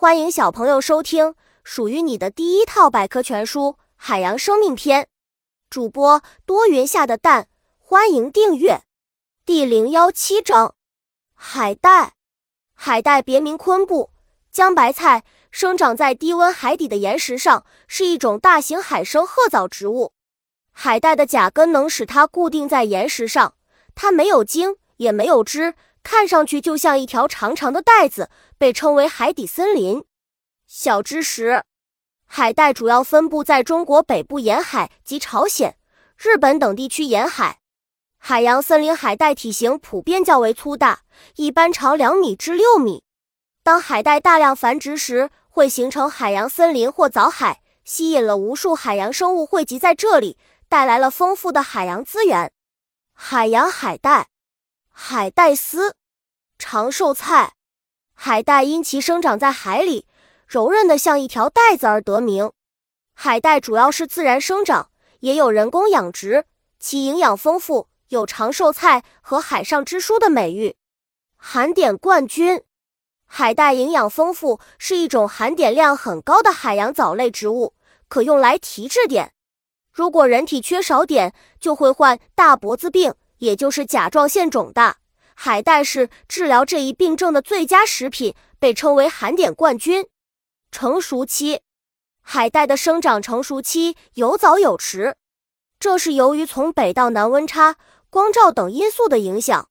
欢迎小朋友收听属于你的第一套百科全书《海洋生命篇》。主播多云下的蛋，欢迎订阅。第零幺七章：海带。海带别名昆布、江白菜，生长在低温海底的岩石上，是一种大型海生褐藻植物。海带的甲根能使它固定在岩石上，它没有茎，也没有枝。看上去就像一条长长的带子，被称为海底森林。小知识：海带主要分布在中国北部沿海及朝鲜、日本等地区沿海。海洋森林海带体型普遍较为粗大，一般长两米至六米。当海带大量繁殖时，会形成海洋森林或藻海，吸引了无数海洋生物汇集在这里，带来了丰富的海洋资源。海洋海带。海带丝，长寿菜。海带因其生长在海里，柔韧的像一条带子而得名。海带主要是自然生长，也有人工养殖，其营养丰富，有长寿菜和海上之书的美誉。含碘冠军，海带营养丰富，是一种含碘量很高的海洋藻类植物，可用来提质碘。如果人体缺少碘，就会患大脖子病。也就是甲状腺肿大，海带是治疗这一病症的最佳食品，被称为含碘冠军。成熟期，海带的生长成熟期有早有迟，这是由于从北到南温差、光照等因素的影响。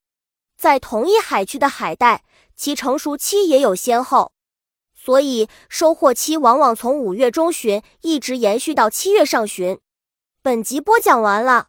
在同一海区的海带，其成熟期也有先后，所以收获期往往从五月中旬一直延续到七月上旬。本集播讲完了。